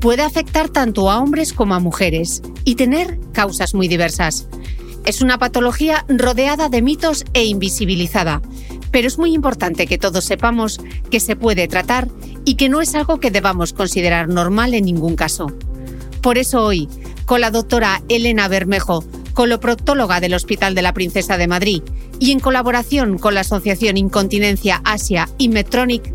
puede afectar tanto a hombres como a mujeres y tener causas muy diversas. Es una patología rodeada de mitos e invisibilizada, pero es muy importante que todos sepamos que se puede tratar y que no es algo que debamos considerar normal en ningún caso. Por eso hoy, con la doctora Elena Bermejo, coloproctóloga del Hospital de la Princesa de Madrid, y en colaboración con la Asociación Incontinencia Asia y Medtronic,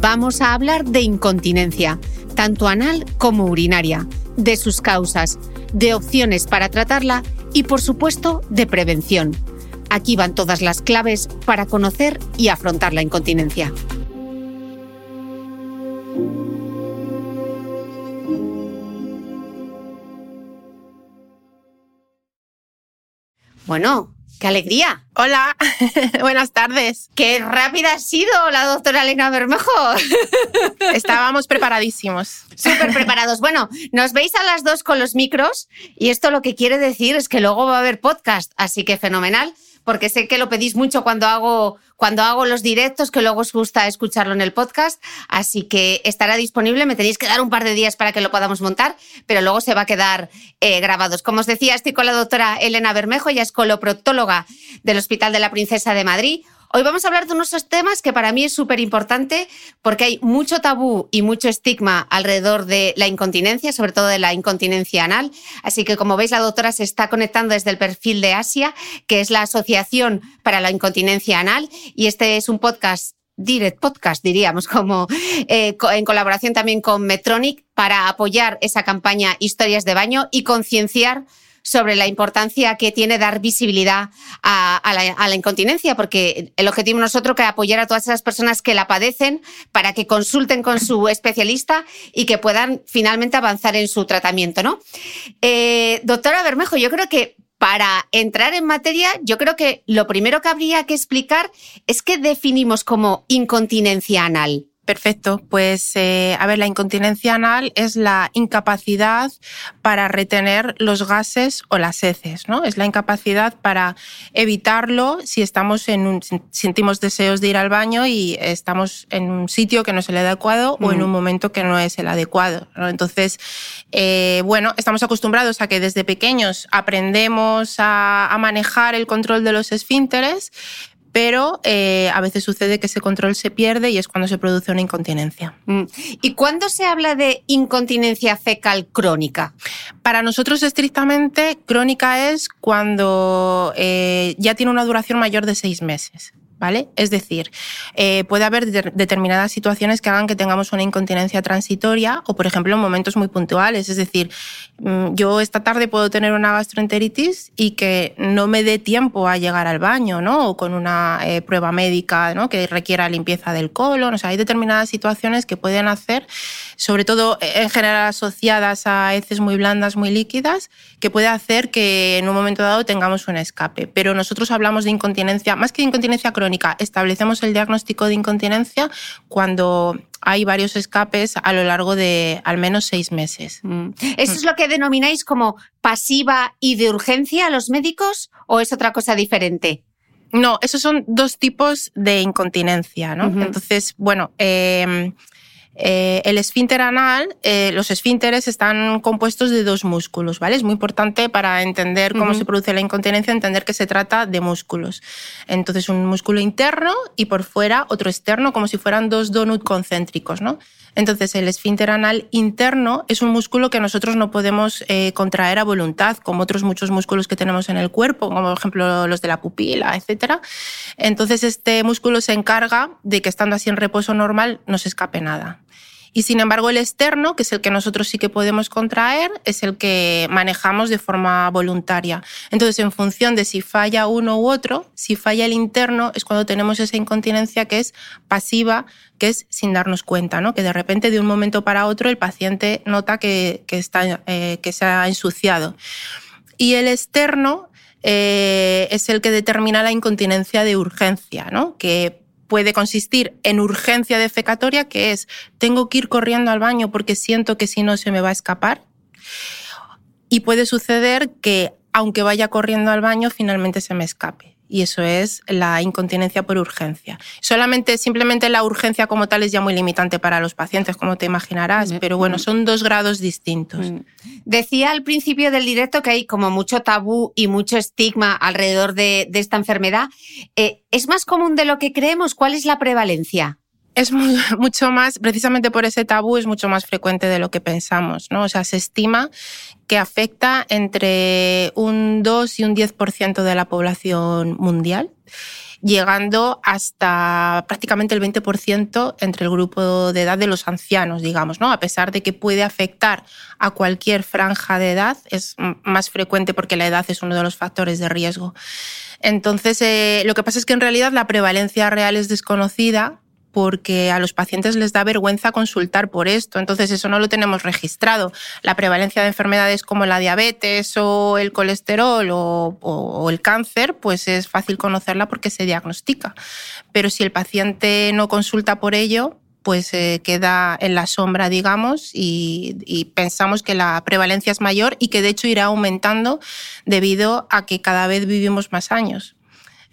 vamos a hablar de incontinencia, tanto anal como urinaria, de sus causas, de opciones para tratarla y, por supuesto, de prevención. Aquí van todas las claves para conocer y afrontar la incontinencia. Bueno, ¡Qué alegría! Hola, buenas tardes. ¡Qué rápida ha sido la doctora Elena Bermejo! Estábamos preparadísimos. Súper preparados. Bueno, nos veis a las dos con los micros y esto lo que quiere decir es que luego va a haber podcast, así que fenomenal porque sé que lo pedís mucho cuando hago, cuando hago los directos, que luego os gusta escucharlo en el podcast. Así que estará disponible. Me tenéis que dar un par de días para que lo podamos montar, pero luego se va a quedar eh, grabados. Como os decía, estoy con la doctora Elena Bermejo, ella es coloproctóloga del Hospital de la Princesa de Madrid. Hoy vamos a hablar de unos temas que para mí es súper importante porque hay mucho tabú y mucho estigma alrededor de la incontinencia, sobre todo de la incontinencia anal. Así que, como veis, la doctora se está conectando desde el perfil de Asia, que es la Asociación para la Incontinencia Anal. Y este es un podcast direct podcast, diríamos, como eh, en colaboración también con Metronic para apoyar esa campaña Historias de Baño y concienciar sobre la importancia que tiene dar visibilidad a, la, incontinencia, porque el objetivo nosotros es apoyar a todas esas personas que la padecen para que consulten con su especialista y que puedan finalmente avanzar en su tratamiento, ¿no? Eh, doctora Bermejo, yo creo que para entrar en materia, yo creo que lo primero que habría que explicar es qué definimos como incontinencia anal. Perfecto. Pues, eh, a ver, la incontinencia anal es la incapacidad para retener los gases o las heces, ¿no? Es la incapacidad para evitarlo si estamos en un, sentimos deseos de ir al baño y estamos en un sitio que no es el adecuado o en un momento que no es el adecuado. Entonces, eh, bueno, estamos acostumbrados a que desde pequeños aprendemos a, a manejar el control de los esfínteres, pero eh, a veces sucede que ese control se pierde y es cuando se produce una incontinencia. Mm. ¿Y cuándo se habla de incontinencia fecal crónica? Para nosotros estrictamente crónica es cuando eh, ya tiene una duración mayor de seis meses. ¿Vale? Es decir, eh, puede haber determinadas situaciones que hagan que tengamos una incontinencia transitoria o, por ejemplo, en momentos muy puntuales. Es decir, mm, yo esta tarde puedo tener una gastroenteritis y que no me dé tiempo a llegar al baño, ¿no? O con una eh, prueba médica, ¿no? Que requiera limpieza del colon. O sea, hay determinadas situaciones que pueden hacer, sobre todo eh, en general asociadas a heces muy blandas, muy líquidas, que puede hacer que en un momento dado tengamos un escape. Pero nosotros hablamos de incontinencia, más que de incontinencia crónica, Establecemos el diagnóstico de incontinencia cuando hay varios escapes a lo largo de al menos seis meses. Mm. ¿Eso es lo que denomináis como pasiva y de urgencia a los médicos o es otra cosa diferente? No, esos son dos tipos de incontinencia, ¿no? Entonces, bueno, eh, eh, el esfínter anal, eh, los esfínteres están compuestos de dos músculos, ¿vale? Es muy importante para entender cómo se produce la incontinencia, entender que se trata de músculos. Entonces, un músculo interno y por fuera otro externo, como si fueran dos donuts concéntricos, ¿no? Entonces, el esfínter anal interno es un músculo que nosotros no podemos eh, contraer a voluntad, como otros muchos músculos que tenemos en el cuerpo, como por ejemplo los de la pupila, etc. Entonces, este músculo se encarga de que estando así en reposo normal no se escape nada. Y sin embargo, el externo, que es el que nosotros sí que podemos contraer, es el que manejamos de forma voluntaria. Entonces, en función de si falla uno u otro, si falla el interno, es cuando tenemos esa incontinencia que es pasiva, que es sin darnos cuenta, ¿no? Que de repente, de un momento para otro, el paciente nota que, está, eh, que se ha ensuciado. Y el externo eh, es el que determina la incontinencia de urgencia, ¿no? Que puede consistir en urgencia defecatoria, que es tengo que ir corriendo al baño porque siento que si no se me va a escapar. Y puede suceder que aunque vaya corriendo al baño, finalmente se me escape y eso es la incontinencia por urgencia. Solamente, simplemente la urgencia como tal es ya muy limitante para los pacientes, como te imaginarás, pero bueno, son dos grados distintos. Decía al principio del directo que hay como mucho tabú y mucho estigma alrededor de, esta enfermedad. Eh, ¿Es más común de lo que creemos? ¿Cuál es la prevalencia? Es mucho más, precisamente por ese tabú, es mucho más frecuente de lo que pensamos, ¿no? O sea, se estima que afecta entre un 2 y un 10% de la población mundial llegando hasta prácticamente el 20% entre el grupo de edad de los ancianos, digamos, ¿no? A pesar de que puede afectar a cualquier franja de edad, es más frecuente porque la edad es uno de los factores de riesgo. Entonces, eh, lo que pasa es que en realidad la prevalencia real es desconocida porque a los pacientes les da vergüenza consultar por esto. Entonces, eso no lo tenemos registrado. La prevalencia de enfermedades como la diabetes o el colesterol o, el cáncer, pues es fácil conocerla porque se diagnostica. Pero si el paciente no consulta por ello, pues eh, queda en la sombra, digamos, y, pensamos que la prevalencia es mayor y que de hecho irá aumentando debido a que cada vez vivimos más años.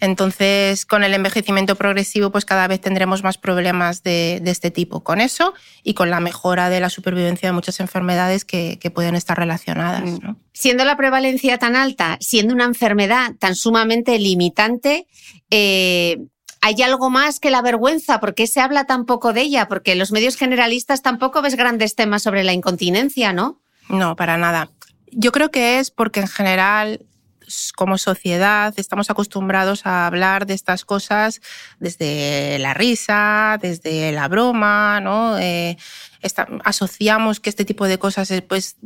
Entonces, con el envejecimiento progresivo, pues cada vez tendremos más problemas de, este tipo con eso y con la mejora de la supervivencia de muchas enfermedades que, pueden estar relacionadas. Mm. Siendo la prevalencia tan alta, siendo una enfermedad tan sumamente limitante, eh, ¿Hay algo más que la vergüenza? ¿Por qué se habla tan poco de ella? Porque los medios generalistas tampoco ves grandes temas sobre la incontinencia, ¿no? No, para nada. Yo creo que es porque en general como sociedad estamos acostumbrados a hablar de estas cosas desde la risa, desde la broma, ¿no? Eh, asociamos que este tipo de cosas pues,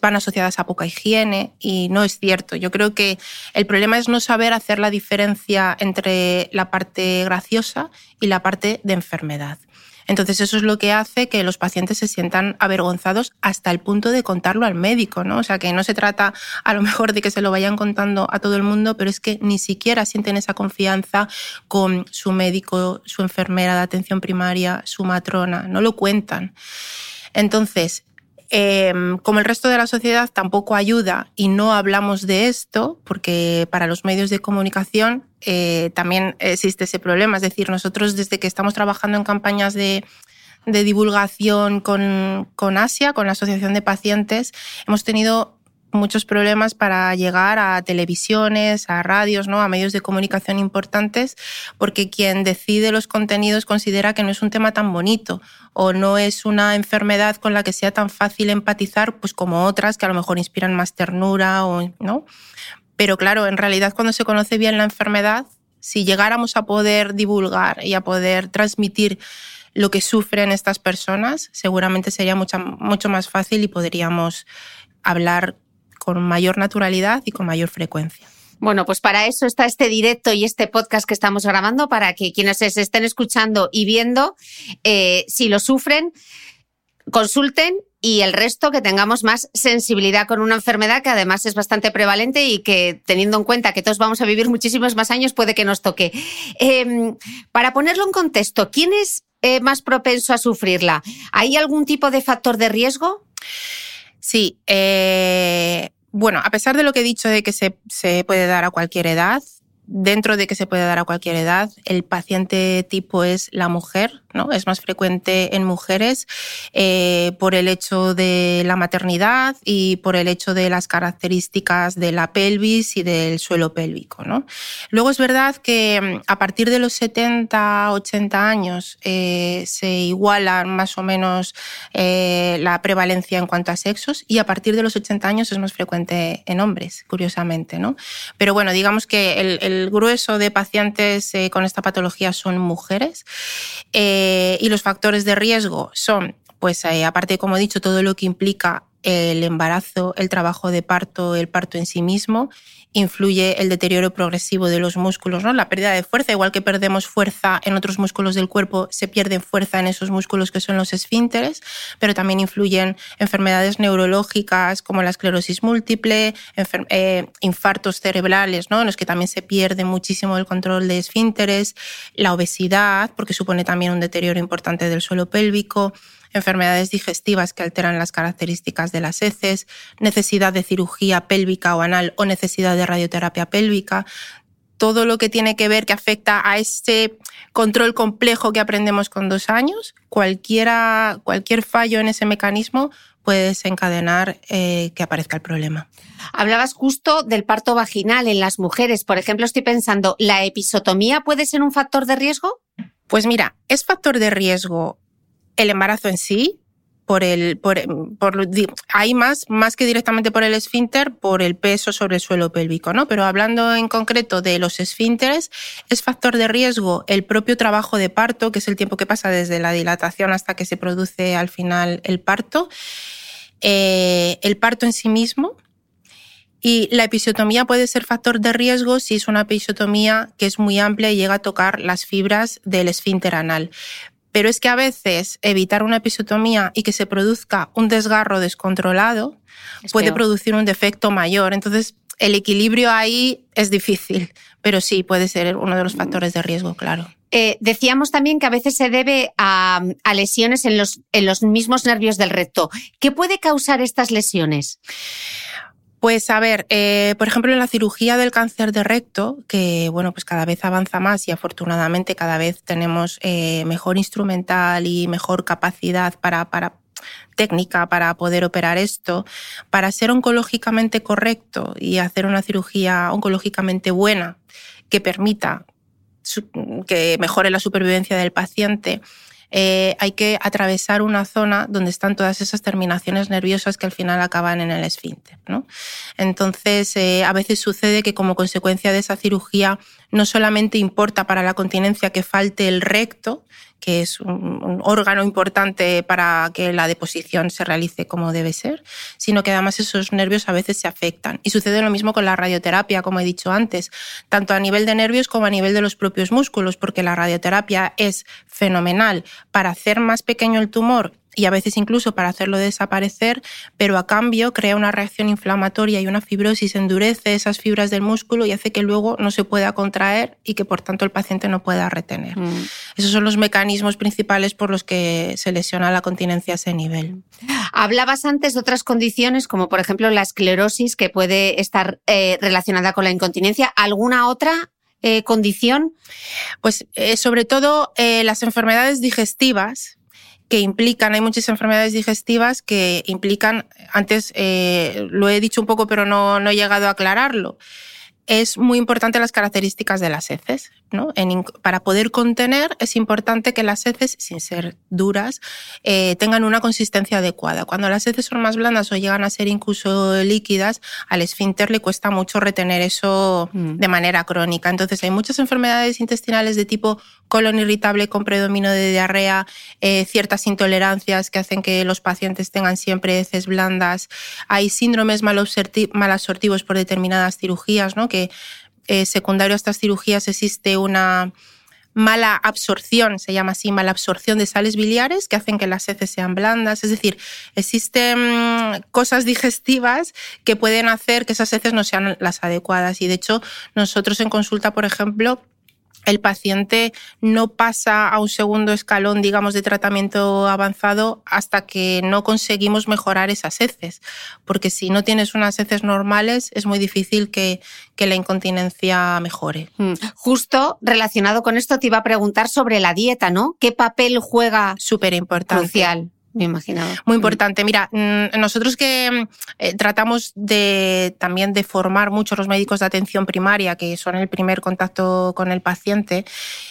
van asociadas a poca higiene y no es cierto. Yo creo que el problema es no saber hacer la diferencia entre la parte graciosa y la parte de enfermedad. Entonces eso es lo que hace que los pacientes se sientan avergonzados hasta el punto de contarlo al médico, ¿no? O sea, que no se trata a lo mejor de que se lo vayan contando a todo el mundo, pero es que ni siquiera sienten esa confianza con su médico, su enfermera de atención primaria, su matrona, no lo cuentan. Entonces, Em, como el resto de la sociedad tampoco ayuda y no hablamos de esto, porque para los medios de comunicación eh, también existe ese problema. Es decir, nosotros desde que estamos trabajando en campañas de, divulgación con, con Asia, con la Asociación de Pacientes, hemos tenido muchos problemas para llegar a televisiones, a radios, ¿no? a medios de comunicación importantes, porque quien decide los contenidos considera que no es un tema tan bonito o no es una enfermedad con la que sea tan fácil empatizar pues como otras que a lo mejor inspiran más ternura o no. Pero claro, en realidad cuando se conoce bien la enfermedad, si llegáramos a poder divulgar y a poder transmitir lo que sufren estas personas, seguramente sería mucho, mucho más fácil y podríamos hablar con mayor naturalidad y con mayor frecuencia. Bueno, pues para eso está este directo y este podcast que estamos grabando, para que quienes se estén escuchando y viendo, eh, si lo sufren, consulten y el resto que tengamos más sensibilidad con una enfermedad que además es bastante prevalente y que teniendo en cuenta que todos vamos a vivir muchísimos más años puede que nos toque. Em, para ponerlo en contexto, ¿quién es eh, más propenso a sufrirla? ¿Hay algún tipo de factor de riesgo? Sí, eh, bueno, a pesar de lo que he dicho de que se, se puede dar a cualquier edad, dentro de que se puede dar a cualquier edad, el paciente tipo es la mujer, ¿no? Es más frecuente en mujeres eh, por el hecho de la maternidad y por el hecho de las características de la pelvis y del suelo pélvico, ¿no? Luego es verdad que mm, a partir de los 70, 80 años eh, se iguala más o menos eh, la prevalencia en cuanto a sexos y a partir de los 80 años es más frecuente en hombres, curiosamente, ¿no? Pero bueno, digamos que el el grueso de pacientes eh, con esta patología son mujeres eh, y los factores de riesgo son, pues eh, aparte, como he dicho, todo lo que implica el embarazo, el trabajo de parto, el parto en sí mismo influye el deterioro progresivo de los músculos, ¿no? La pérdida de fuerza, igual que perdemos fuerza en otros músculos del cuerpo, se pierde fuerza en esos músculos que son los esfínteres, pero también influyen enfermedades neurológicas como la esclerosis múltiple, eh, infartos cerebrales, ¿no? En los que también se pierde muchísimo el control de esfínteres, la obesidad, porque supone también un deterioro importante del suelo pélvico, enfermedades digestivas que alteran las características de las heces, necesidad de cirugía pélvica o anal o necesidad de radioterapia pélvica, todo lo que tiene que ver que afecta a ese control complejo que aprendemos con dos años, cualquiera, cualquier fallo en ese mecanismo puede desencadenar eh, que aparezca el problema. Hablabas justo del parto vaginal en las mujeres. Por ejemplo, estoy pensando, ¿la episotomía puede ser un factor de riesgo? Pues mira, es factor de riesgo el embarazo en sí, por el, por, por, hay más, más que directamente por el esfínter, por el peso sobre el suelo pélvico, ¿no? Pero hablando en concreto de los esfínteres, es factor de riesgo el propio trabajo de parto, que es el tiempo que pasa desde la dilatación hasta que se produce al final el parto, eh, el parto en sí mismo, y la episiotomía puede ser factor de riesgo si es una episiotomía que es muy amplia y llega a tocar las fibras del esfínter anal. Pero es que a veces evitar una episotomía y que se produzca un desgarro descontrolado puede producir un defecto mayor. Entonces, el equilibrio ahí es difícil, pero sí puede ser uno de los factores de riesgo, claro. Eh, decíamos también que a veces se debe a, a lesiones en los, en los mismos nervios del recto. ¿Qué puede causar estas lesiones? Pues a ver, eh, por ejemplo, en la cirugía del cáncer de recto, que bueno, pues cada vez avanza más y afortunadamente cada vez tenemos eh, mejor instrumental y mejor capacidad para, para técnica para poder operar esto, para ser oncológicamente correcto y hacer una cirugía oncológicamente buena que permita que mejore la supervivencia del paciente, eh, hay que atravesar una zona donde están todas esas terminaciones nerviosas que al final acaban en el esfínter. ¿no? Entonces, eh, a veces sucede que como consecuencia de esa cirugía no solamente importa para la continencia que falte el recto, que es un, órgano importante para que la deposición se realice como debe ser, sino que además esos nervios a veces se afectan. Y sucede lo mismo con la radioterapia, como he dicho antes, tanto a nivel de nervios como a nivel de los propios músculos, porque la radioterapia es fenomenal para hacer más pequeño el tumor y a veces incluso para hacerlo desaparecer, pero a cambio crea una reacción inflamatoria y una fibrosis, endurece esas fibras del músculo y hace que luego no se pueda contraer y que por tanto el paciente no pueda retener. Mm. Esos son los mecanismos principales por los que se lesiona la continencia a ese nivel. Hablabas antes de otras condiciones, como por ejemplo la esclerosis, que puede estar eh, relacionada con la incontinencia. ¿Alguna otra eh, condición? Pues eh, sobre todo las enfermedades digestivas, que implican, hay muchas enfermedades digestivas que implican, antes eh, lo he dicho un poco pero no, no he llegado a aclararlo, es muy importante las características de las heces. para poder contener es importante que las heces, sin ser duras, eh, tengan una consistencia adecuada. Cuando las heces son más blandas o llegan a ser incluso líquidas, al esfínter le cuesta mucho retener eso mm. de manera crónica. Entonces hay muchas enfermedades intestinales de tipo colon irritable con predominio de diarrea, eh, ciertas intolerancias que hacen que los pacientes tengan siempre heces blandas. Hay síndromes malabsortivos por determinadas cirugías, ¿no? que eh, secundario a estas cirugías existe una mala absorción, se llama así, mala absorción de sales biliares que hacen que las heces sean blandas. Es decir, existen cosas digestivas que pueden hacer que esas heces no sean las adecuadas. Y de hecho, nosotros en consulta, por ejemplo, el paciente no pasa a un segundo escalón, digamos, de tratamiento avanzado hasta que no conseguimos mejorar esas heces. Porque si no tienes unas heces normales, es muy difícil que, que la incontinencia mejore. Mm. Justo relacionado con esto, te iba a preguntar sobre la dieta, ¿no? ¿Qué papel juega? Súper importante. Crucial me imaginaba. Muy importante. Mira, mm, nosotros que mm, eh, tratamos de también de formar mucho los médicos de atención primaria, que son el primer contacto con el paciente,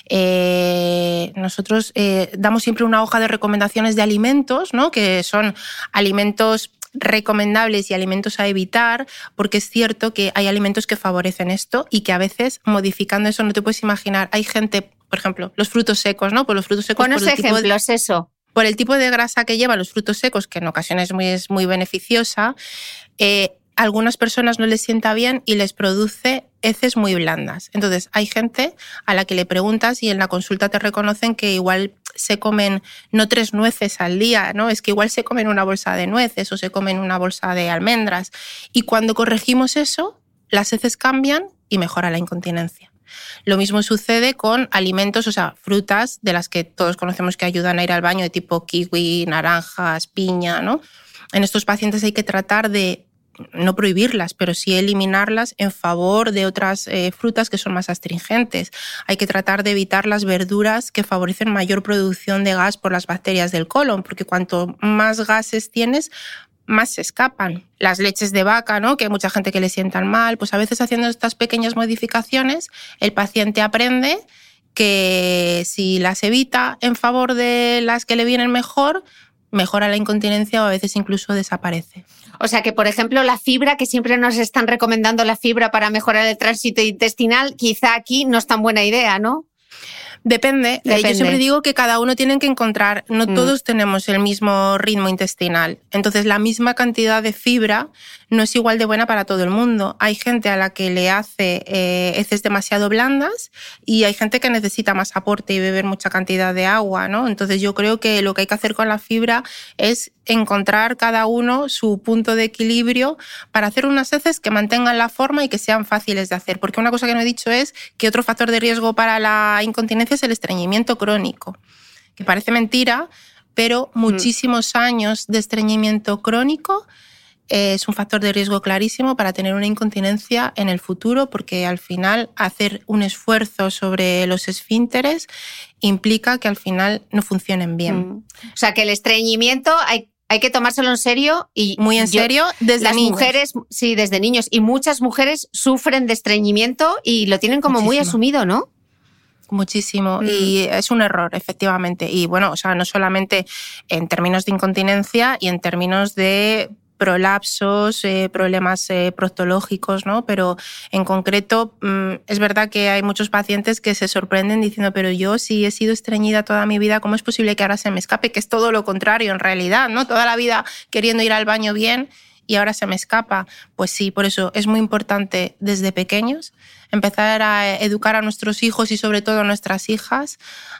eh, nosotros eh, damos siempre una hoja de recomendaciones de alimentos, ¿no? que son alimentos recomendables y alimentos a evitar, porque es cierto que hay alimentos que favorecen esto y que a veces modificando eso no te puedes imaginar. Hay gente, por ejemplo, los frutos secos, ¿no? Por los frutos secos. Buenos ejemplos, eso por el tipo de grasa que llevan los frutos secos, que en ocasiones es muy beneficiosa, eh, algunas personas no les sienta bien y les produce heces muy blandas. Entonces, hay gente a la que le preguntas y en la consulta te reconocen que igual se comen no tres nueces al día, ¿no? Es que igual se comen una bolsa de nueces o se comen una bolsa de almendras. Y cuando corregimos eso, las heces cambian y mejora la incontinencia. Lo mismo sucede con alimentos, o sea, frutas de las que todos conocemos que ayudan a ir al baño, de tipo kiwi, naranjas, piña, ¿no? En estos pacientes hay que tratar de no prohibirlas, pero sí eliminarlas en favor de otras eh, frutas que son más astringentes. Hay que tratar de evitar las verduras que favorecen mayor producción de gas por las bacterias del colon, porque cuanto más gases tienes, más se escapan. Las leches de vaca, ¿no? que hay mucha gente que le sientan mal, pues a veces haciendo estas pequeñas modificaciones, el paciente aprende que si las evita en favor de las que le vienen mejor, mejora la incontinencia o a veces incluso desaparece. O sea que, por ejemplo, la fibra, que siempre nos están recomendando la fibra para mejorar el tránsito intestinal, quizá aquí no es tan buena idea, ¿no? Depende. Eh, yo siempre digo que cada uno tiene que encontrar, no mm. todos tenemos el mismo ritmo intestinal. Entonces, la misma cantidad de fibra no es igual de buena para todo el mundo. Hay gente a la que le hace eh, heces demasiado blandas y hay gente que necesita más aporte y beber mucha cantidad de agua, ¿no? Entonces, yo creo que lo que hay que hacer con la fibra es encontrar cada uno su punto de equilibrio para hacer unas heces que mantengan la forma y que sean fáciles de hacer. Porque una cosa que no he dicho es que otro factor de riesgo para la incontinencia es el estreñimiento crónico, que parece mentira, pero muchísimos años de estreñimiento crónico es un factor de riesgo clarísimo para tener una incontinencia en el futuro, porque al final hacer un esfuerzo sobre los esfínteres implica que al final no funcionen bien. Mm. O sea, que el estreñimiento hay hay que tomárselo en serio y muy en serio desde las mujeres, sí, desde niños y muchas mujeres sufren de estreñimiento y lo tienen como muy asumido, ¿no? Muchísimo. Y es un error, efectivamente. Y bueno, o sea, no solamente en términos de incontinencia y en términos de prolapsos, eh, problemas eh, proctológicos, ¿no? Pero en concreto mm, es verdad que hay muchos pacientes que se sorprenden diciendo, pero yo si he sido estreñida toda mi vida, ¿cómo es posible que ahora se me escape? Que es todo lo contrario en realidad, ¿no? Toda la vida queriendo ir al baño bien y ahora se me escapa. Pues sí, por eso es muy importante desde pequeños empezar a educar a nuestros hijos y sobre todo a nuestras hijas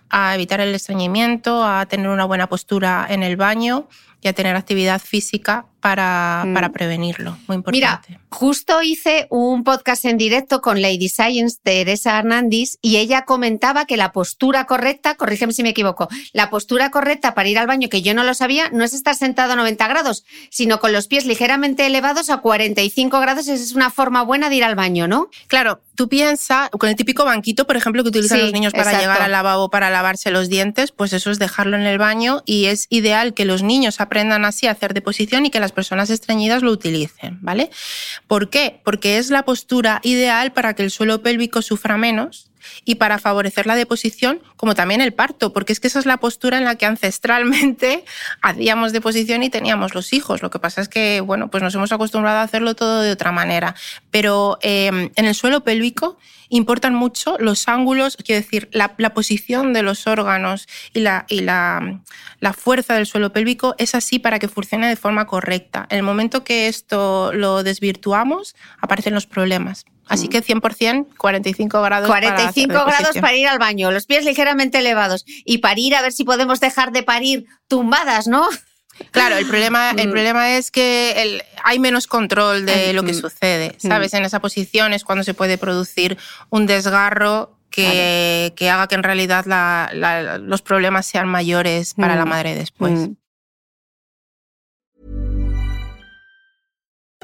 a evitar el estreñimiento, a tener una buena postura en el baño y a tener actividad física para, mm. para prevenirlo. Muy importante. Mira, justo hice un podcast en directo con Lady Science, Teresa Hernández, y ella comentaba que la postura correcta, corrígeme si me equivoco, la postura correcta para ir al baño, que yo no lo sabía, no es estar sentado a 90 grados, sino con los pies ligeramente elevados a 45 grados. Esa es una forma buena de ir al baño, ¿no? Claro, tú piensas, con el típico banquito, por ejemplo, que utilizan los niños para llegar al lavabo para lavarse los dientes, pues eso es dejarlo en el baño y es ideal que los niños aprendan así a hacer deposición y que las personas estreñidas lo utilicen, ¿vale? ¿Por qué? Porque es la postura ideal para que el suelo pélvico sufra menos y para favorecer la deposición, como también el parto, porque es que esa es la postura en la que ancestralmente hacíamos deposición y teníamos los hijos. Lo que pasa es que, bueno, pues nos hemos acostumbrado a hacerlo todo de otra manera. Pero em, en el suelo pélvico importan mucho los ángulos, quiero decir, la, posición de los órganos y, la, la, fuerza del suelo pélvico es así para que funcione de forma correcta. En el momento que esto lo desvirtuamos, aparecen los problemas. Así que 100%, 45 grados. 45 grados para ir al baño, los pies ligeramente elevados. Y para ir a ver si podemos dejar de parir tumbadas, ¿no? Claro, el problema, el mm. problema es que hay menos control de lo que sucede, mm. ¿sabes? En esa posición es cuando se puede producir un desgarro que, que haga que en realidad los problemas sean mayores para la mm. madre después.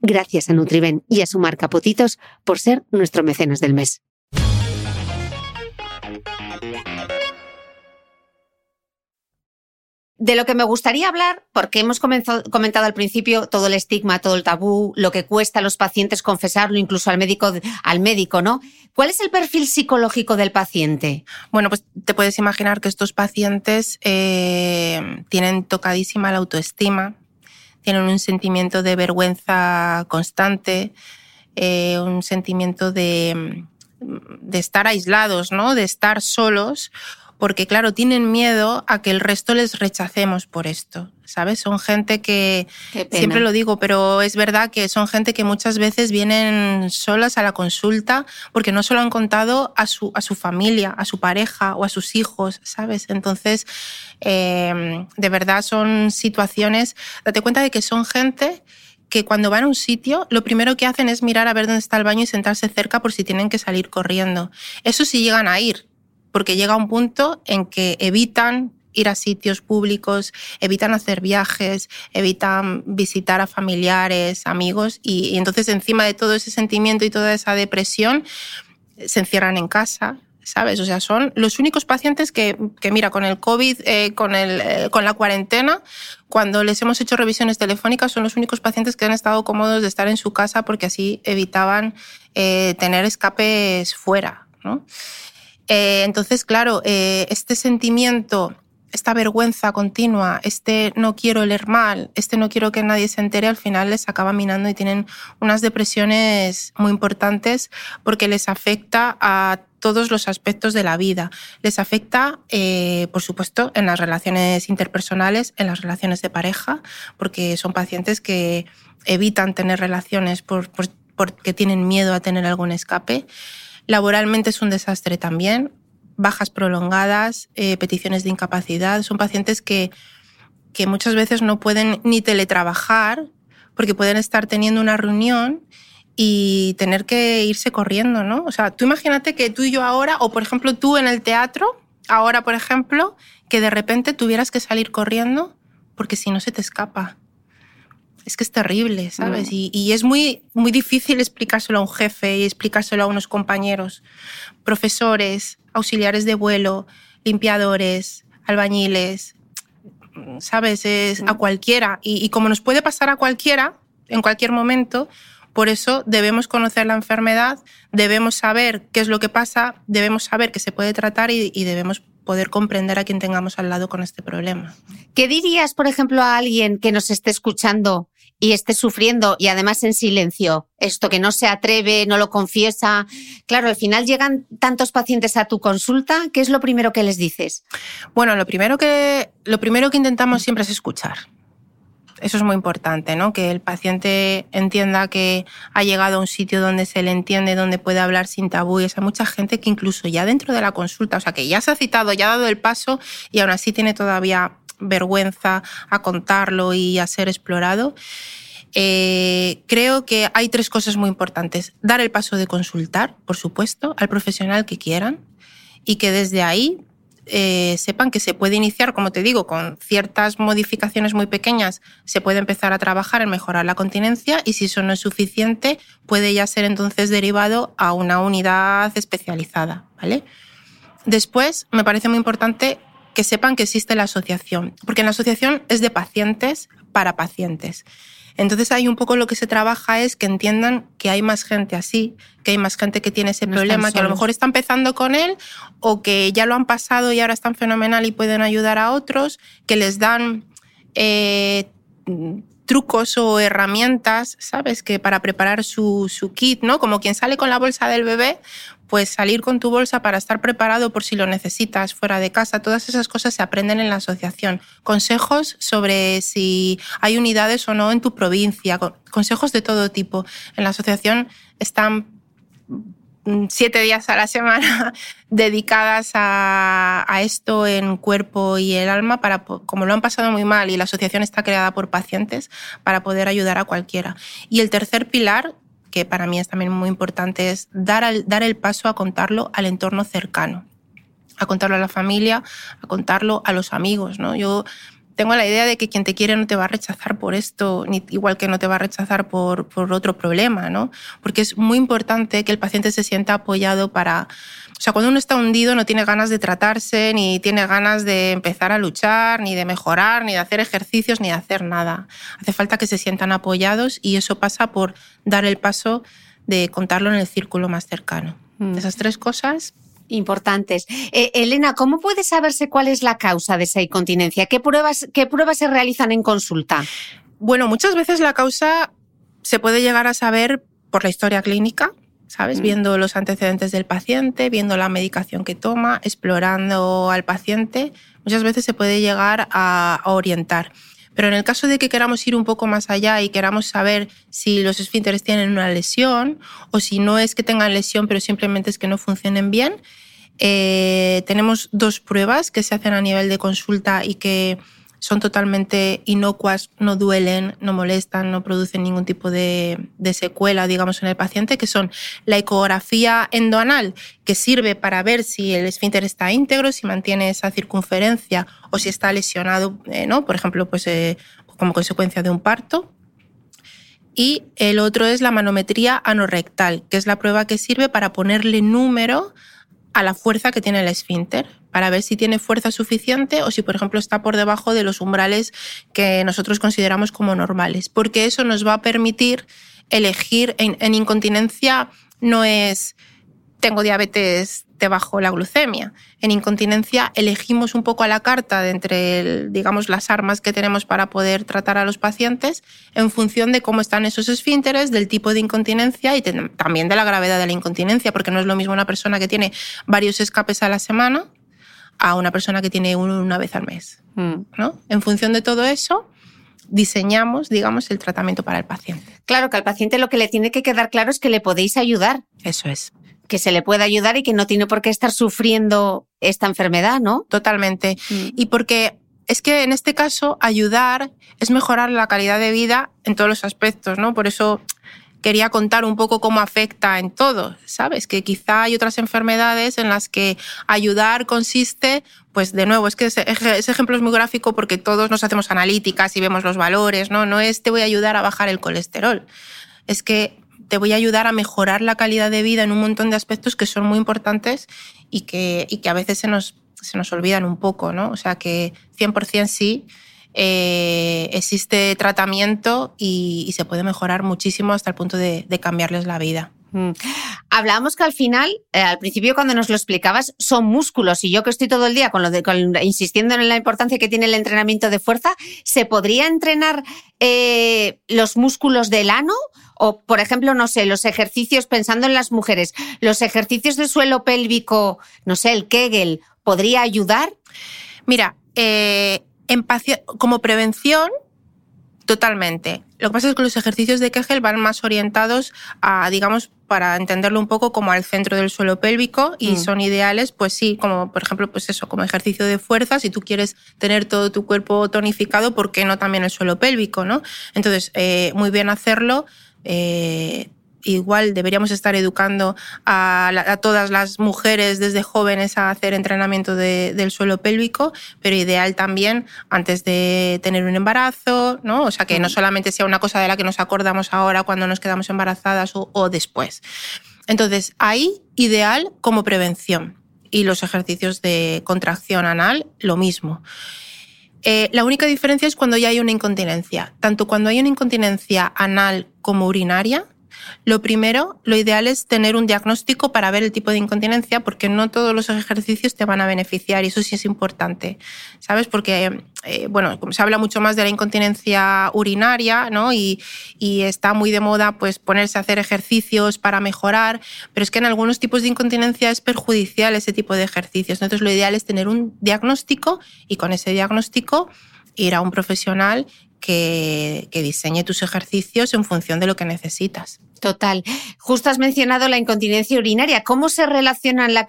Gracias a Nutriben y a su marca Potitos por ser nuestro mecenas del mes. De lo que me gustaría hablar, porque hemos comentado al principio todo el estigma, todo el tabú, lo que cuesta a los pacientes confesarlo, incluso al médico, al médico, ¿no? ¿Cuál es el perfil psicológico del paciente? Bueno, pues te puedes imaginar que estos pacientes eh, tienen tocadísima la autoestima, tienen un sentimiento de vergüenza constante, eh, un sentimiento de, de, estar aislados, ¿no? de estar solos, porque claro, tienen miedo a que el resto les rechacemos por esto, ¿sabes? Son gente que, siempre lo digo, pero es verdad que son gente que muchas veces vienen solas a la consulta porque no se lo han contado a su, a su familia, a su pareja o a sus hijos, ¿sabes? Entonces, em, de verdad son situaciones, date cuenta de que son gente que cuando van a un sitio, lo primero que hacen es mirar a ver dónde está el baño y sentarse cerca por si tienen que salir corriendo. Eso sí llegan a ir, porque llega un punto en que evitan ir a sitios públicos, evitan hacer viajes, evitan visitar a familiares, amigos, y, entonces encima de todo ese sentimiento y toda esa depresión, se encierran en casa, ¿sabes? O sea, son los únicos pacientes que, mira, con el COVID, eh, con, el, eh, con la cuarentena, cuando les hemos hecho revisiones telefónicas, son los únicos pacientes que han estado cómodos de estar en su casa porque así evitaban eh, tener escapes fuera, ¿no? Entonces, claro, este sentimiento esta vergüenza continua, este no quiero leer mal, este no quiero que nadie se entere, al final les acaba minando y tienen unas depresiones muy importantes porque les afecta a todos los aspectos de la vida. Les afecta, eh, por supuesto, en las relaciones interpersonales, en las relaciones de pareja, porque son pacientes que evitan tener relaciones porque tienen miedo a tener algún escape. Laboralmente es un desastre también bajas prolongadas, eh, peticiones de incapacidad. Son pacientes que, que muchas veces no pueden ni teletrabajar porque pueden estar teniendo una reunión y tener que irse corriendo, ¿no? O sea, tú imagínate que tú y yo ahora, o por ejemplo tú en el teatro, ahora por ejemplo, que de repente tuvieras que salir corriendo porque si no se te escapa. Es que es terrible, ¿sabes? Mm. Y, y, es muy, muy difícil explicárselo a un jefe y explicárselo a unos compañeros, profesores, auxiliares de vuelo, limpiadores, albañiles, ¿sabes? Es a mm. cualquiera. Y, como nos puede pasar a cualquiera, en cualquier momento, por eso debemos conocer la enfermedad, debemos saber qué es lo que pasa, debemos saber que se puede tratar y, y debemos poder comprender a quien tengamos al lado con este problema. ¿Qué dirías, por ejemplo, a alguien que nos esté escuchando y esté sufriendo y además en silencio, esto que no se atreve, no lo confiesa. Claro, al final llegan tantos pacientes a tu consulta, ¿qué es lo primero que les dices? Bueno, lo primero que, lo primero que intentamos siempre es escuchar. Eso es muy importante, ¿no? Que el paciente entienda que ha llegado a un sitio donde se le entiende, donde puede hablar sin tabúes. Hay mucha gente que incluso ya dentro de la consulta, o sea, que ya se ha citado, ya ha dado el paso y aún así tiene todavía vergüenza a contarlo y a ser explorado. Eh, creo que hay tres cosas muy importantes. Dar el paso de consultar, por supuesto, al profesional que quieran y que desde ahí eh, sepan que se puede iniciar, como te digo, con ciertas modificaciones muy pequeñas, se puede empezar a trabajar en mejorar la continencia y si eso no es suficiente, puede ya ser entonces derivado a una unidad especializada. ¿vale? Después, me parece muy importante que sepan que existe la asociación, porque la asociación es de pacientes para pacientes. Entonces ahí un poco lo que se trabaja es que entiendan que hay más gente así, que hay más gente que tiene ese problema, que a lo mejor está empezando con él o que ya lo han pasado y ahora están fenomenal y pueden ayudar a otros, que les dan eh, trucos o herramientas, ¿sabes? Que para preparar su, su, kit, ¿no? Como quien sale con la bolsa del bebé, pues salir con tu bolsa para estar preparado por si lo necesitas fuera de casa. Todas esas cosas se aprenden en la asociación. Consejos sobre si hay unidades o no en tu provincia, consejos de todo tipo. En la asociación están siete días a la semana dedicadas a, a, esto en cuerpo y el alma, para, como lo han pasado muy mal y la asociación está creada por pacientes, para poder ayudar a cualquiera. Y el tercer pilar que para mí es también muy importante, es dar, dar el paso a contarlo al entorno cercano, a contarlo a la familia, a contarlo a los amigos. ¿no? Yo tengo la idea de que quien te quiere no te va a rechazar por esto, igual que no te va a rechazar por, por otro problema, ¿no? Porque es muy importante que el paciente se sienta apoyado para, o sea, cuando uno está hundido no tiene ganas de tratarse, ni tiene ganas de empezar a luchar, ni de mejorar, ni de hacer ejercicios, ni de hacer nada. Hace falta que se sientan apoyados y eso pasa por dar el paso de contarlo en el círculo más cercano. Mm. Esas tres cosas importantes. Eh, Elena, ¿cómo puede saberse cuál es la causa de esa incontinencia? ¿Qué pruebas, ¿Qué pruebas se realizan en consulta? Bueno, muchas veces la causa se puede llegar a saber por la historia clínica, ¿sabes? Viendo los antecedentes del paciente, viendo la medicación que toma, explorando al paciente, muchas veces se puede llegar a, orientar. Pero en el caso de que queramos ir un poco más allá y queramos saber si los esfínteres tienen una lesión o si no es que tengan lesión, pero simplemente es que no funcionen bien, eh, tenemos dos pruebas que se hacen a nivel de consulta y que son totalmente inocuas, no duelen, no molestan, no producen ningún tipo de, secuela, digamos, en el paciente, que son la ecografía endoanal, que sirve para ver si el esfínter está íntegro, si mantiene esa circunferencia o si está lesionado, eh, ¿no? por ejemplo, pues, eh, como consecuencia de un parto. Y el otro es la manometría anorrectal, que es la prueba que sirve para ponerle número a la fuerza que tiene el esfínter para ver si tiene fuerza suficiente o si, por ejemplo, está por debajo de los umbrales que nosotros consideramos como normales, porque eso nos va a permitir elegir en, incontinencia no es tengo diabetes debajo la glucemia. En incontinencia elegimos un poco a la carta de entre, digamos, las armas que tenemos para poder tratar a los pacientes en función de cómo están esos esfínteres, del tipo de incontinencia y también de la gravedad de la incontinencia, porque no es lo mismo una persona que tiene varios escapes a la semana a una persona que tiene uno una vez al mes. Mm. ¿no? En función de todo eso, diseñamos, digamos, el tratamiento para el paciente. Claro que al paciente lo que le tiene que quedar claro es que le podéis ayudar. Eso es. Que se le puede ayudar y que no tiene por qué estar sufriendo esta enfermedad, ¿no? Totalmente. Mm. Y porque es que en este caso ayudar es mejorar la calidad de vida en todos los aspectos, ¿no? Por eso quería contar un poco cómo afecta en todo, ¿sabes? Que quizá hay otras enfermedades en las que ayudar consiste, pues de nuevo, es que ese, ejemplo es muy gráfico porque todos nos hacemos analíticas y vemos los valores, ¿no? No es te voy a ayudar a bajar el colesterol, es que te voy a ayudar a mejorar la calidad de vida en un montón de aspectos que son muy importantes y que, y que a veces se nos, se nos olvidan un poco, ¿no? O sea que 100% sí eh, existe tratamiento y, se puede mejorar muchísimo hasta el punto de, cambiarles la vida. Mm. Hablábamos que al final, eh, al principio cuando nos lo explicabas, son músculos y yo que estoy todo el día con lo de, insistiendo en la importancia que tiene el entrenamiento de fuerza, ¿se podría entrenar eh, los músculos del ano? O, por ejemplo, no sé, los ejercicios, pensando en las mujeres, los ejercicios de suelo pélvico, no sé, el Kegel, ¿podría ayudar? Mira, eh, como prevención, totalmente. Lo que pasa es que los ejercicios de Kegel van más orientados a, digamos, para entenderlo un poco como al centro del suelo pélvico y mm. son ideales, pues sí, como por ejemplo, pues eso, como ejercicio de fuerza, si tú quieres tener todo tu cuerpo tonificado, ¿por qué no también el suelo pélvico, no? Entonces, eh, muy bien hacerlo. Eh, igual deberíamos estar educando a, todas las mujeres desde jóvenes a hacer entrenamiento del suelo pélvico, pero ideal también antes de tener un embarazo, ¿no? O sea, que no solamente sea una cosa de la que nos acordamos ahora cuando nos quedamos embarazadas o, después. Entonces, ahí ideal como prevención. Y los ejercicios de contracción anal, lo mismo. Eh, la única diferencia es cuando ya hay una incontinencia. Tanto cuando hay una incontinencia anal como urinaria, lo primero, lo ideal es tener un diagnóstico para ver el tipo de incontinencia, porque no todos los ejercicios te van a beneficiar y eso sí es importante, ¿sabes? Porque, eh, bueno, se habla mucho más de la incontinencia urinaria, ¿no? Y, está muy de moda, pues, ponerse a hacer ejercicios para mejorar, pero es que en algunos tipos de incontinencia es perjudicial ese tipo de ejercicios. Entonces, lo ideal es tener un diagnóstico y con ese diagnóstico ir a un profesional que, diseñe tus ejercicios en función de lo que necesitas. Total. Justo has mencionado la incontinencia urinaria. ¿Cómo se relaciona la,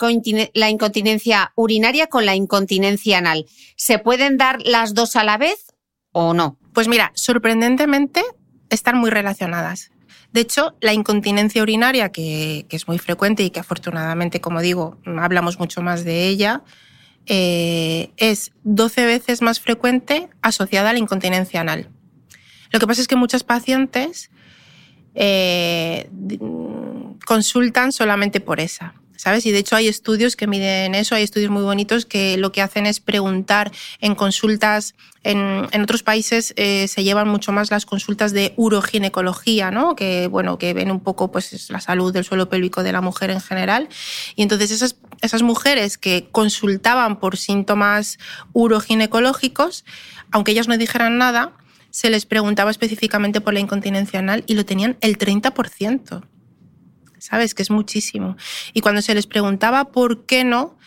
la, incontinencia urinaria con la incontinencia anal? ¿Se pueden dar las dos a la vez o no? Pues mira, sorprendentemente están muy relacionadas. De hecho, la incontinencia urinaria, que, que es muy frecuente y que afortunadamente, como digo, hablamos mucho más de ella, eh, es 12 veces más frecuente asociada a la incontinencia anal. Lo que pasa es que muchas pacientes eh, consultan solamente por esa. ¿Sabes? Y de hecho hay estudios que miden eso, hay estudios muy bonitos que lo que hacen es preguntar en consultas, en, otros países eh, se llevan mucho más las consultas de uroginecología, ¿no? Que, bueno, que ven un poco pues, la salud del suelo pélvico de la mujer en general. Y entonces esas, esas mujeres que consultaban por síntomas uroginecológicos, aunque ellas no dijeran nada, se les preguntaba específicamente por la incontinencia anal y lo tenían el 30%. ¿Sabes? Que es muchísimo. Y cuando se les preguntaba por qué no,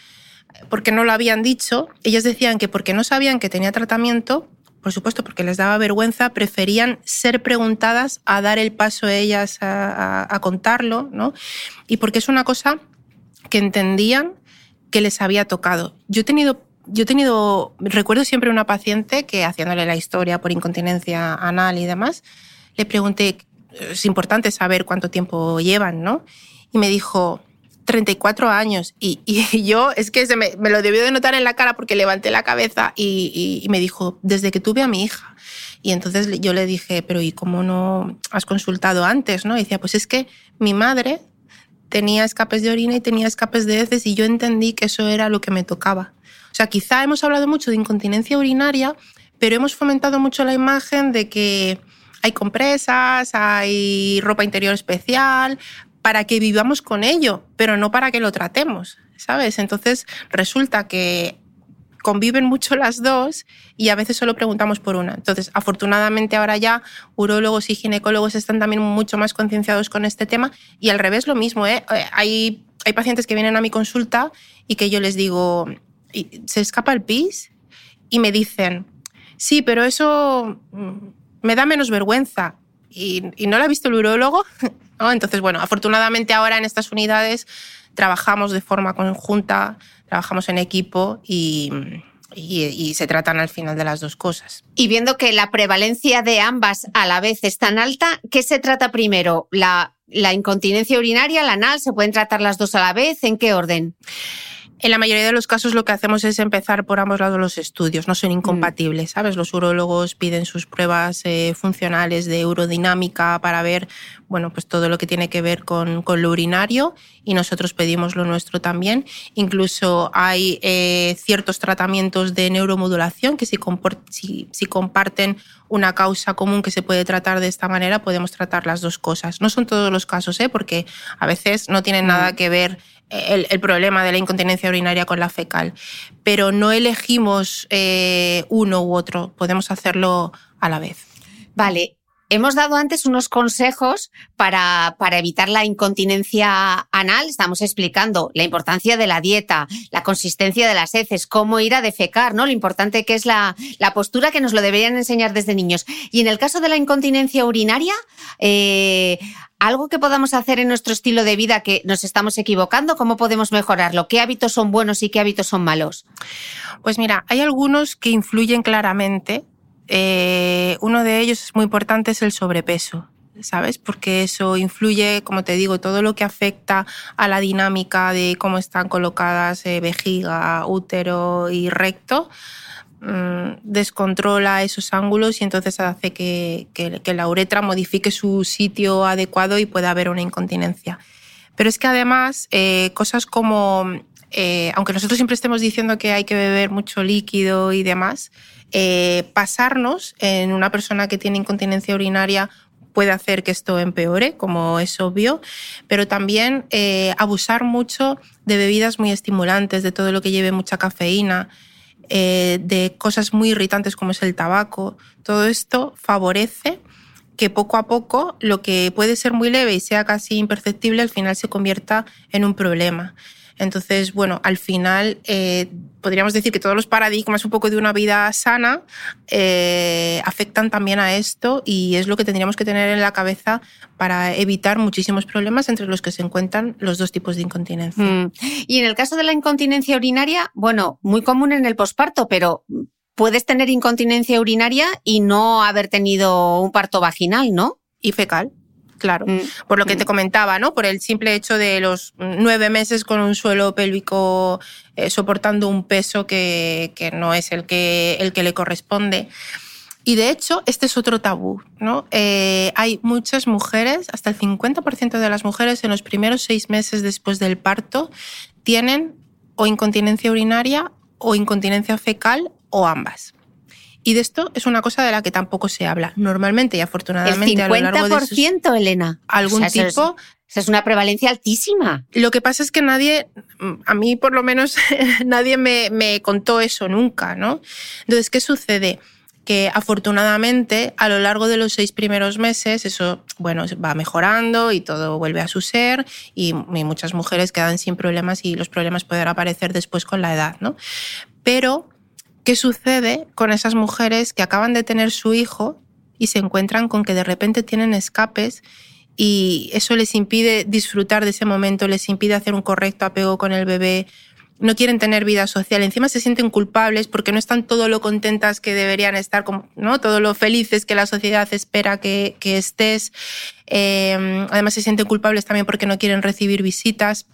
por qué no lo habían dicho, ellas decían que porque no sabían que tenía tratamiento, por supuesto, porque les daba vergüenza, preferían ser preguntadas a dar el paso a ellas a, contarlo, ¿no? Y porque es una cosa que entendían que les había tocado. Yo he tenido yo he tenido, recuerdo siempre una paciente que haciéndole la historia por incontinencia anal y demás, le pregunté, es importante saber cuánto tiempo llevan, ¿no? Y me dijo, 34 años. Y, yo, es que se me, lo debió de notar en la cara porque levanté la cabeza y, me dijo, desde que tuve a mi hija. Y entonces yo le dije, pero ¿y cómo no has consultado antes? ¿no? Y decía, pues es que mi madre tenía escapes de orina y tenía escapes de heces y yo entendí que eso era lo que me tocaba. O sea, quizá hemos hablado mucho de incontinencia urinaria, pero hemos fomentado mucho la imagen de que hay compresas, hay ropa interior especial, para que vivamos con ello, pero no para que lo tratemos, ¿sabes? Entonces resulta que conviven mucho las dos y a veces solo preguntamos por una. Entonces, afortunadamente ahora ya urólogos y ginecólogos están también mucho más concienciados con este tema y al revés lo mismo, ¿eh? eh hay, hay pacientes que vienen a mi consulta y que yo les digo, ¿se escapa el pis? Y me dicen, sí, pero eso mm, me da menos vergüenza. ¿Y, no lo ha visto el urólogo? Entonces, bueno, afortunadamente ahora en estas unidades trabajamos de forma conjunta, trabajamos en equipo y, y, se tratan al final de las dos cosas. Y viendo que la prevalencia de ambas a la vez es tan alta, ¿qué se trata primero? ¿La, la incontinencia urinaria, la anal? ¿Se pueden tratar las dos a la vez? ¿En qué orden? En la mayoría de los casos lo que hacemos es empezar por ambos lados los estudios, no son mm. incompatibles, ¿sabes? Los urólogos piden sus pruebas eh, funcionales de urodinámica para ver, bueno, pues todo lo que tiene que ver con, con lo urinario y nosotros pedimos lo nuestro también. Incluso hay eh, ciertos tratamientos de neuromodulación que si, si, si comparten una causa común que se puede tratar de esta manera, podemos tratar las dos cosas. No son todos los casos, ¿eh? porque a veces no tienen nada mm. que ver el, problema de la incontinencia urinaria con la fecal. Pero no elegimos eh, uno u otro, podemos hacerlo a la vez. Vale, Hemos dado antes unos consejos para, para, evitar la incontinencia anal. Estamos explicando la importancia de la dieta, la consistencia de las heces, cómo ir a defecar, ¿no? Lo importante que es la, la postura que nos lo deberían enseñar desde niños. Y en el caso de la incontinencia urinaria, eh, algo que podamos hacer en nuestro estilo de vida que nos estamos equivocando, ¿cómo podemos mejorarlo? ¿Qué hábitos son buenos y qué hábitos son malos? Pues mira, hay algunos que influyen claramente eh, uno de ellos es muy importante, es el sobrepeso. ¿sabes? Porque eso influye, como te digo, todo lo que afecta a la dinámica de cómo están colocadas eh, vejiga, útero y recto, mm, descontrola esos ángulos y entonces hace que, la uretra modifique su sitio adecuado y pueda haber una incontinencia. Pero es que además, eh, cosas como, aunque nosotros siempre estemos diciendo que hay que beber mucho líquido y demás, eh, pasarnos en una persona que tiene incontinencia urinaria puede hacer que esto empeore, como es obvio, pero también eh, abusar mucho de bebidas muy estimulantes, de todo lo que lleve mucha cafeína, eh, de cosas muy irritantes como es el tabaco. Todo esto favorece que poco a poco lo que puede ser muy leve y sea casi imperceptible al final se convierta en un problema. Entonces, bueno, al final eh, podríamos decir que todos los paradigmas un poco de una vida sana eh, afectan también a esto y es lo que tendríamos que tener en la cabeza para evitar muchísimos problemas entre los que se encuentran los dos tipos de incontinencia. Mm. Y en el caso de la incontinencia urinaria, bueno, muy común en el posparto, pero puedes tener incontinencia urinaria y no haber tenido un parto vaginal, ¿no? Y fecal claro. Mm. Por lo que te mm. comentaba, ¿no? Por el simple hecho de los nueve meses con un suelo pélvico eh, soportando un peso que, no es el que, el que le corresponde. Y de hecho, este es otro tabú, ¿no? Eh, hay muchas mujeres, hasta el 50% de las mujeres en los primeros seis meses después del parto tienen o incontinencia urinaria o incontinencia fecal o ambas. Y de esto es una cosa de la que tampoco se habla. Normalmente y afortunadamente a lo largo de Elena. Algún tipo. Es, es una prevalencia altísima. Lo que pasa es que nadie, a mí por lo menos, nadie me, me contó eso nunca, ¿no? Entonces, ¿qué sucede? que afortunadamente a lo largo de los seis primeros meses eso bueno va mejorando y todo vuelve a su ser y, muchas mujeres quedan sin problemas y los problemas pueden aparecer después con la edad, ¿no? Pero ¿qué sucede con esas mujeres que acaban de tener su hijo y se encuentran con que de repente tienen escapes y eso les impide disfrutar de ese momento, les impide hacer un correcto apego con el bebé, no quieren tener vida social, encima se sienten culpables porque no están todo lo contentas que deberían estar, ¿no? todo lo felices que la sociedad espera que, estés. Eh, además se sienten culpables también porque no quieren recibir visitas.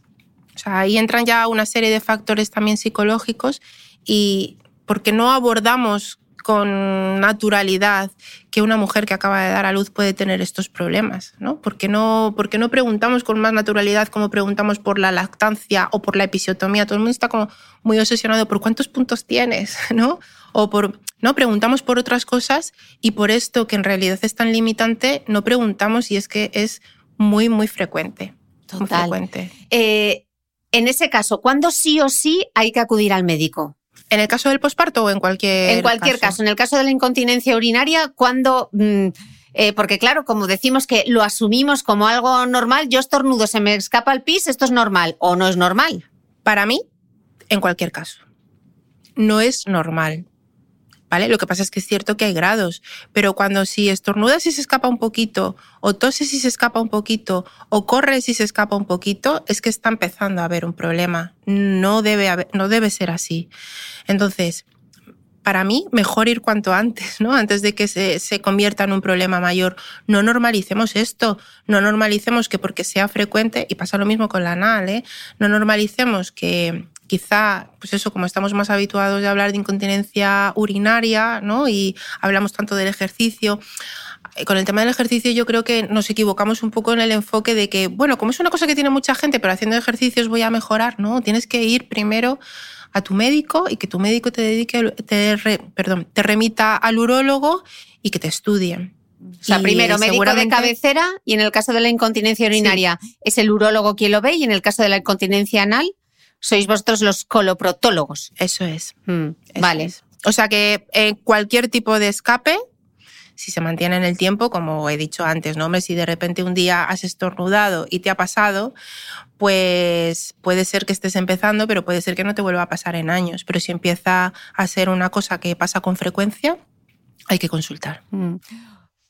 O sea, ahí entran ya una serie de factores también psicológicos y porque no abordamos con naturalidad que una mujer que acaba de dar a luz puede tener estos problemas, ¿no? ¿Por qué no, porque no preguntamos con más naturalidad como preguntamos por la lactancia o por la episiotomía? Todo el mundo está como muy obsesionado por cuántos puntos tienes, ¿no? O por, no, preguntamos por otras cosas y por esto que en realidad es tan limitante, no preguntamos y es que es muy, muy frecuente. Total. Muy frecuente. Eh, en ese caso, ¿cuándo sí o sí hay que acudir al médico? ¿En el caso del posparto o en cualquier En cualquier caso. En el caso de la incontinencia urinaria, cuando... Mm, eh, porque claro, como decimos que lo asumimos como algo normal, yo estornudo, se me escapa el pis, ¿esto es normal o no es normal? Para mí, en cualquier caso. No es normal. ¿Vale? Lo que pasa es que es cierto que hay grados, pero cuando si estornudas y se escapa un poquito, o toses y se escapa un poquito, o corres y se escapa un poquito, es que está empezando a haber un problema. No debe, no debe ser así. Entonces, para mí, mejor ir cuanto antes, ¿no? Antes de que se, se, convierta en un problema mayor. No normalicemos esto, no normalicemos que porque sea frecuente, y pasa lo mismo con la anal, ¿eh? No normalicemos que, quizá, pues eso, como estamos más habituados a hablar de incontinencia urinaria, ¿no? Y hablamos tanto del ejercicio. Eh, con el tema del ejercicio yo creo que nos equivocamos un poco en el enfoque de que, bueno, como es una cosa que tiene mucha gente, pero haciendo ejercicios voy a mejorar, ¿no? Tienes que ir primero a tu médico y que tu médico te dedique, te, perdón, te remita al urólogo y que te estudie. O sea, primero médico de cabecera y en el caso de la incontinencia urinaria es el urólogo quien lo ve y en el caso de la incontinencia anal sois vosotros los coloprotólogos. Eso es. Mm, vale. O sea que en cualquier tipo de escape, si se mantiene en el tiempo, como he dicho antes, ¿no? Hombre, si de repente un día has estornudado y te ha pasado, pues puede ser que estés empezando, pero puede ser que no te vuelva a pasar en años. Pero si empieza a ser una cosa que pasa con frecuencia, hay que consultar. Mm.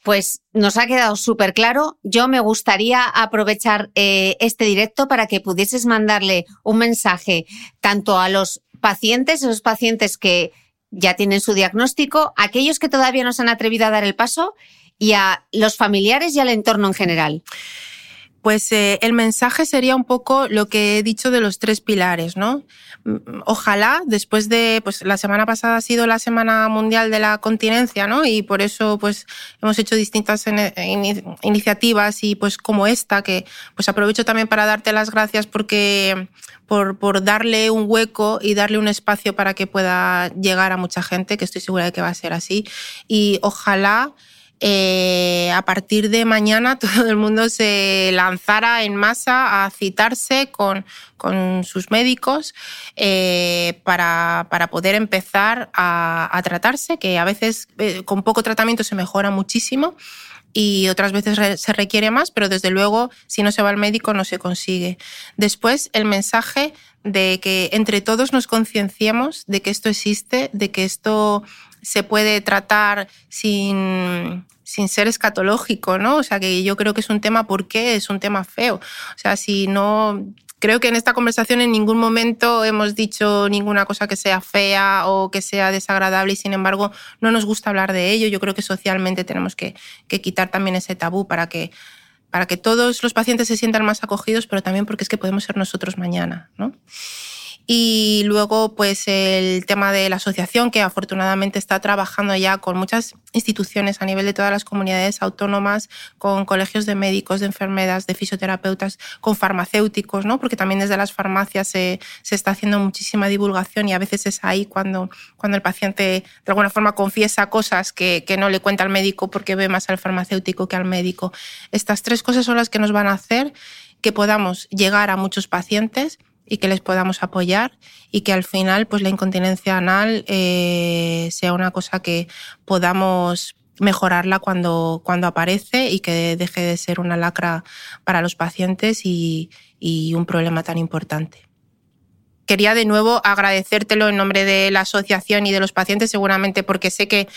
Pues nos ha quedado súper claro. Yo me gustaría aprovechar eh, este directo para que pudieses mandarle un mensaje tanto a los pacientes, esos pacientes que ya tienen su diagnóstico, a aquellos que todavía no se han atrevido a dar el paso y a los familiares y al entorno en general. Pues eh, el mensaje sería un poco lo que he dicho de los tres pilares, ¿no? Mm, ojalá, después de, pues la semana pasada ha sido la Semana Mundial de la Continencia, ¿no? Y por eso, pues, hemos hecho distintas iniciativas y pues como esta, que pues aprovecho también para darte las gracias porque, por, por darle un hueco y darle un espacio para que pueda llegar a mucha gente, que estoy segura de que va a ser así. Y ojalá eh, a partir de mañana todo el mundo se lanzara en masa a citarse con, con sus médicos eh, para, para, poder empezar a, tratarse, que a veces eh, con poco tratamiento se mejora muchísimo y otras veces se requiere más, pero desde luego si no se va al médico no se consigue. Después el mensaje de que entre todos nos concienciemos de que esto existe, de que esto se puede tratar sin, sin ser escatológico, ¿no? O sea, que yo creo que es un tema, ¿por qué? Es un tema feo. O sea, si no, creo que en esta conversación en ningún momento hemos dicho ninguna cosa que sea fea o que sea desagradable y sin embargo no nos gusta hablar de ello. Yo creo que socialmente tenemos que, que quitar también ese tabú para que para que todos los pacientes se sientan más acogidos, pero también porque es que podemos ser nosotros mañana, ¿no? Y luego, pues el tema de la asociación, que afortunadamente está trabajando ya con muchas instituciones a nivel de todas las comunidades autónomas, con colegios de médicos, de enfermeras, de fisioterapeutas, con farmacéuticos, ¿no? Porque también desde las farmacias se, se está haciendo muchísima divulgación y a veces es ahí cuando, cuando el paciente de alguna forma confiesa cosas que, que no le cuenta al médico porque ve más al farmacéutico que al médico. Estas tres cosas son las que nos van a hacer que podamos llegar a muchos pacientes y que les podamos apoyar y que al final pues la incontinencia anal eh, sea una cosa que podamos mejorarla cuando, cuando aparece y que deje de ser una lacra para los pacientes y, y un problema tan importante. Quería de nuevo agradecértelo en nombre de la asociación y de los pacientes, seguramente porque sé que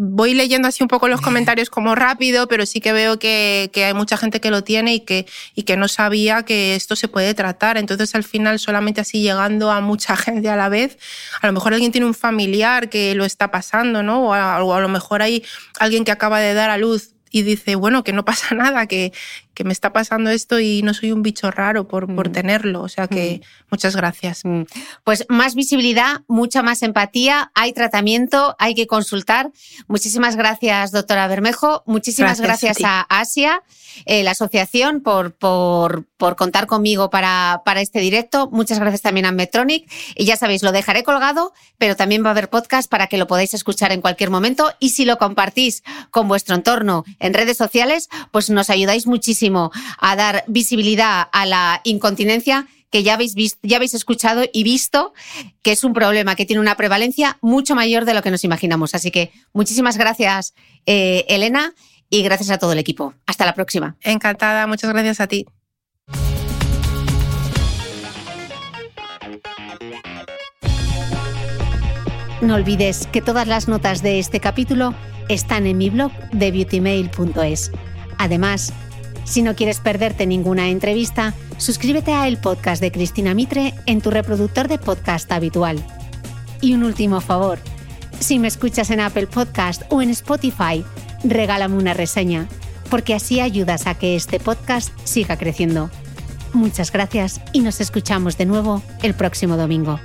voy leyendo así un poco los comentarios como rápido, pero sí que veo que, hay mucha gente que lo tiene y que, y que no sabía que esto se puede tratar. Entonces, al final, solamente así llegando a mucha gente a la vez, a lo mejor alguien tiene un familiar que lo está pasando, ¿no? O o a lo mejor hay alguien que acaba de dar a luz y dice, bueno, que no pasa nada, que, que me está pasando esto y no soy un bicho raro por, por mm. tenerlo. O sea que mm. muchas gracias. Mm. Pues más visibilidad, mucha más empatía, hay tratamiento, hay que consultar. Muchísimas gracias, doctora Bermejo. Muchísimas gracias, a, Asia, eh, la asociación, por, por, contar conmigo para, para este directo. Muchas gracias también a Metronic. Y ya sabéis, lo dejaré colgado, pero también va a haber podcast para que lo podáis escuchar en cualquier momento. Y si lo compartís con vuestro entorno en redes sociales, pues nos ayudáis muchísimo a dar visibilidad a la incontinencia que ya habéis, visto, ya habéis escuchado y visto que es un problema que tiene una prevalencia mucho mayor de lo que nos imaginamos. Así que muchísimas gracias, eh, Elena, y gracias a todo el equipo. Hasta la próxima. Encantada, muchas gracias a ti. No olvides que todas las notas de este capítulo están en mi blog de beautymail.es. Además, si no quieres perderte ninguna entrevista, suscríbete a el podcast de Cristina Mitre en tu reproductor de podcast habitual. Y un último favor, si me escuchas en Apple Podcast o en Spotify, regálame una reseña, porque así ayudas a que este podcast siga creciendo. Muchas gracias y nos escuchamos de nuevo el próximo domingo.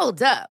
Hold up.